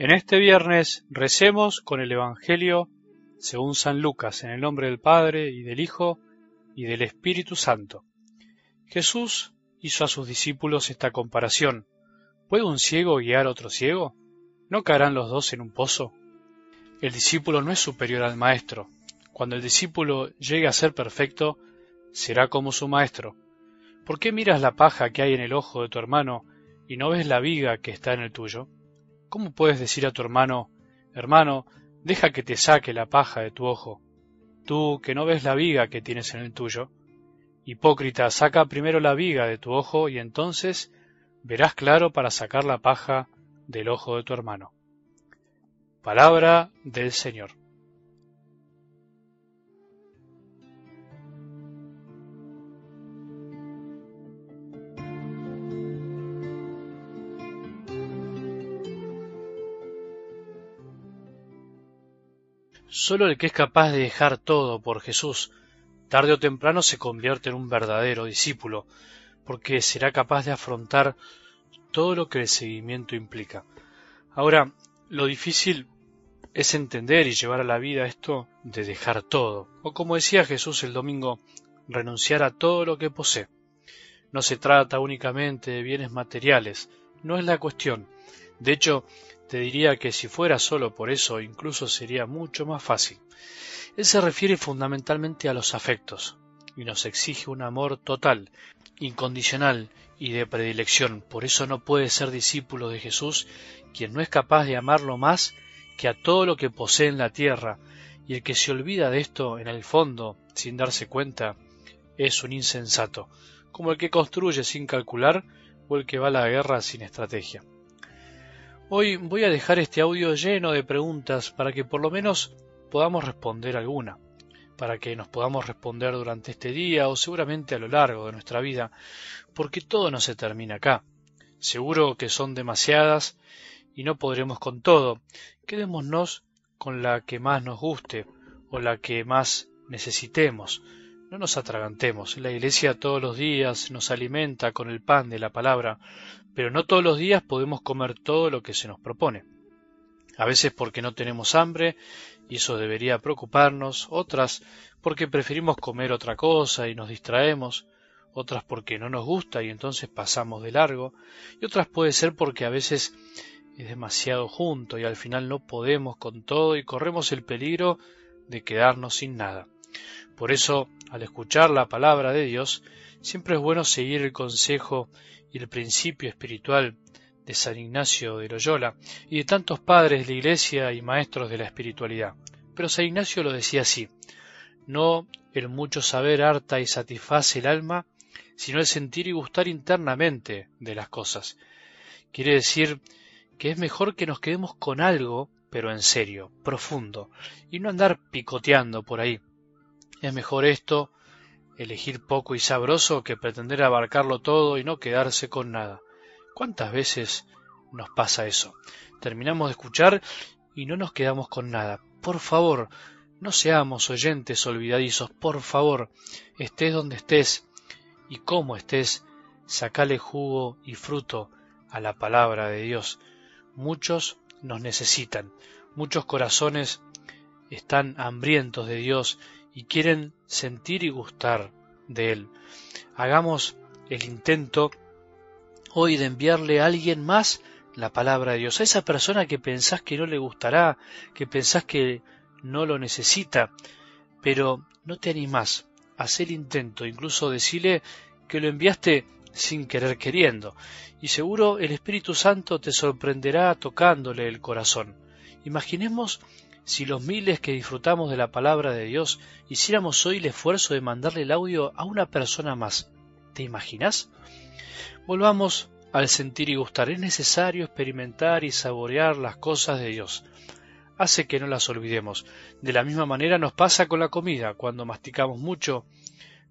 En este viernes recemos con el Evangelio según San Lucas, en el nombre del Padre y del Hijo y del Espíritu Santo. Jesús hizo a sus discípulos esta comparación. ¿Puede un ciego guiar a otro ciego? ¿No caerán los dos en un pozo? El discípulo no es superior al maestro. Cuando el discípulo llegue a ser perfecto, será como su maestro. ¿Por qué miras la paja que hay en el ojo de tu hermano y no ves la viga que está en el tuyo? ¿Cómo puedes decir a tu hermano, hermano, deja que te saque la paja de tu ojo, tú que no ves la viga que tienes en el tuyo? Hipócrita, saca primero la viga de tu ojo y entonces verás claro para sacar la paja del ojo de tu hermano. Palabra del Señor. Solo el que es capaz de dejar todo por Jesús, tarde o temprano se convierte en un verdadero discípulo, porque será capaz de afrontar todo lo que el seguimiento implica. Ahora, lo difícil es entender y llevar a la vida esto de dejar todo, o como decía Jesús el domingo, renunciar a todo lo que posee. No se trata únicamente de bienes materiales, no es la cuestión. De hecho, te diría que si fuera solo por eso incluso sería mucho más fácil. Él se refiere fundamentalmente a los afectos y nos exige un amor total, incondicional y de predilección. Por eso no puede ser discípulo de Jesús quien no es capaz de amarlo más que a todo lo que posee en la tierra, y el que se olvida de esto en el fondo, sin darse cuenta, es un insensato, como el que construye sin calcular o el que va a la guerra sin estrategia. Hoy voy a dejar este audio lleno de preguntas para que por lo menos podamos responder alguna, para que nos podamos responder durante este día o seguramente a lo largo de nuestra vida, porque todo no se termina acá. Seguro que son demasiadas y no podremos con todo. Quedémonos con la que más nos guste o la que más necesitemos. No nos atragantemos. La Iglesia todos los días nos alimenta con el pan de la palabra, pero no todos los días podemos comer todo lo que se nos propone. A veces porque no tenemos hambre, y eso debería preocuparnos, otras porque preferimos comer otra cosa y nos distraemos, otras porque no nos gusta y entonces pasamos de largo, y otras puede ser porque a veces es demasiado junto y al final no podemos con todo y corremos el peligro de quedarnos sin nada. Por eso, al escuchar la palabra de Dios, siempre es bueno seguir el consejo y el principio espiritual de San Ignacio de Loyola y de tantos padres de la Iglesia y maestros de la espiritualidad. Pero San Ignacio lo decía así, no el mucho saber harta y satisface el alma, sino el sentir y gustar internamente de las cosas. Quiere decir que es mejor que nos quedemos con algo, pero en serio, profundo, y no andar picoteando por ahí. Es mejor esto elegir poco y sabroso que pretender abarcarlo todo y no quedarse con nada. ¿Cuántas veces nos pasa eso? Terminamos de escuchar y no nos quedamos con nada. Por favor, no seamos oyentes olvidadizos. Por favor, estés donde estés y como estés, sacale jugo y fruto a la palabra de Dios. Muchos nos necesitan, muchos corazones están hambrientos de Dios y quieren sentir y gustar de Él. Hagamos el intento hoy de enviarle a alguien más la palabra de Dios, a esa persona que pensás que no le gustará, que pensás que no lo necesita, pero no te animás a hacer intento, incluso decirle que lo enviaste sin querer queriendo, y seguro el Espíritu Santo te sorprenderá tocándole el corazón. Imaginemos si los miles que disfrutamos de la palabra de Dios hiciéramos hoy el esfuerzo de mandarle el audio a una persona más. ¿Te imaginas? Volvamos al sentir y gustar. Es necesario experimentar y saborear las cosas de Dios. Hace que no las olvidemos. De la misma manera nos pasa con la comida. Cuando masticamos mucho,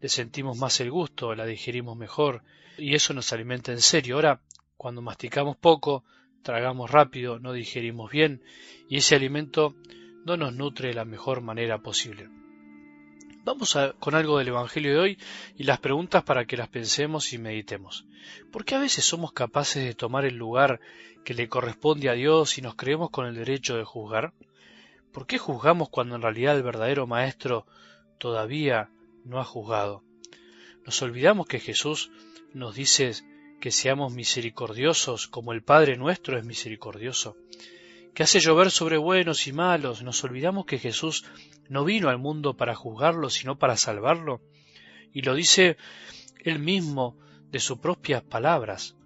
le sentimos más el gusto, la digerimos mejor y eso nos alimenta en serio. Ahora, cuando masticamos poco, tragamos rápido, no digerimos bien y ese alimento no nos nutre de la mejor manera posible. Vamos con algo del Evangelio de hoy y las preguntas para que las pensemos y meditemos. ¿Por qué a veces somos capaces de tomar el lugar que le corresponde a Dios y nos creemos con el derecho de juzgar? ¿Por qué juzgamos cuando en realidad el verdadero Maestro todavía no ha juzgado? Nos olvidamos que Jesús nos dice que seamos misericordiosos como el Padre nuestro es misericordioso, que hace llover sobre buenos y malos. Nos olvidamos que Jesús no vino al mundo para juzgarlo, sino para salvarlo. Y lo dice él mismo de sus propias palabras,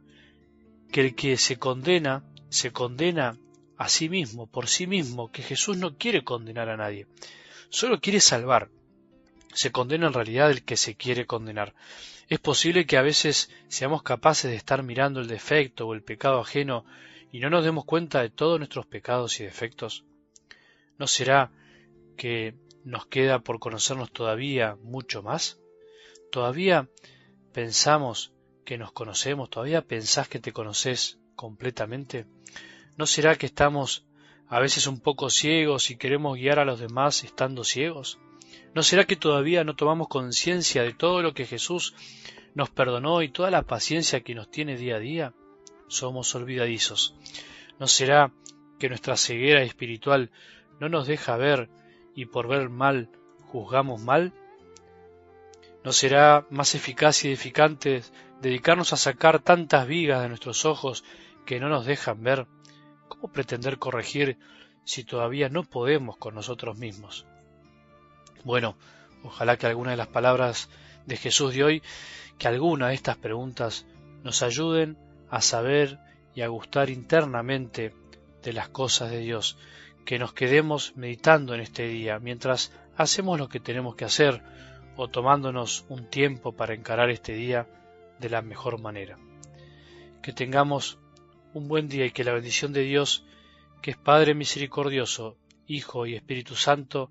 que el que se condena, se condena a sí mismo, por sí mismo, que Jesús no quiere condenar a nadie, solo quiere salvar. Se condena en realidad el que se quiere condenar. Es posible que a veces seamos capaces de estar mirando el defecto o el pecado ajeno y no nos demos cuenta de todos nuestros pecados y defectos. ¿No será que nos queda por conocernos todavía mucho más? ¿Todavía pensamos que nos conocemos? ¿Todavía pensás que te conoces completamente? ¿No será que estamos a veces un poco ciegos y queremos guiar a los demás estando ciegos? ¿No será que todavía no tomamos conciencia de todo lo que Jesús nos perdonó y toda la paciencia que nos tiene día a día? Somos olvidadizos. ¿No será que nuestra ceguera espiritual no nos deja ver y por ver mal juzgamos mal? ¿No será más eficaz y edificante dedicarnos a sacar tantas vigas de nuestros ojos que no nos dejan ver? ¿Cómo pretender corregir si todavía no podemos con nosotros mismos? Bueno, ojalá que alguna de las palabras de Jesús de hoy, que alguna de estas preguntas nos ayuden a saber y a gustar internamente de las cosas de Dios, que nos quedemos meditando en este día mientras hacemos lo que tenemos que hacer o tomándonos un tiempo para encarar este día de la mejor manera. Que tengamos un buen día y que la bendición de Dios, que es Padre misericordioso, Hijo y Espíritu Santo,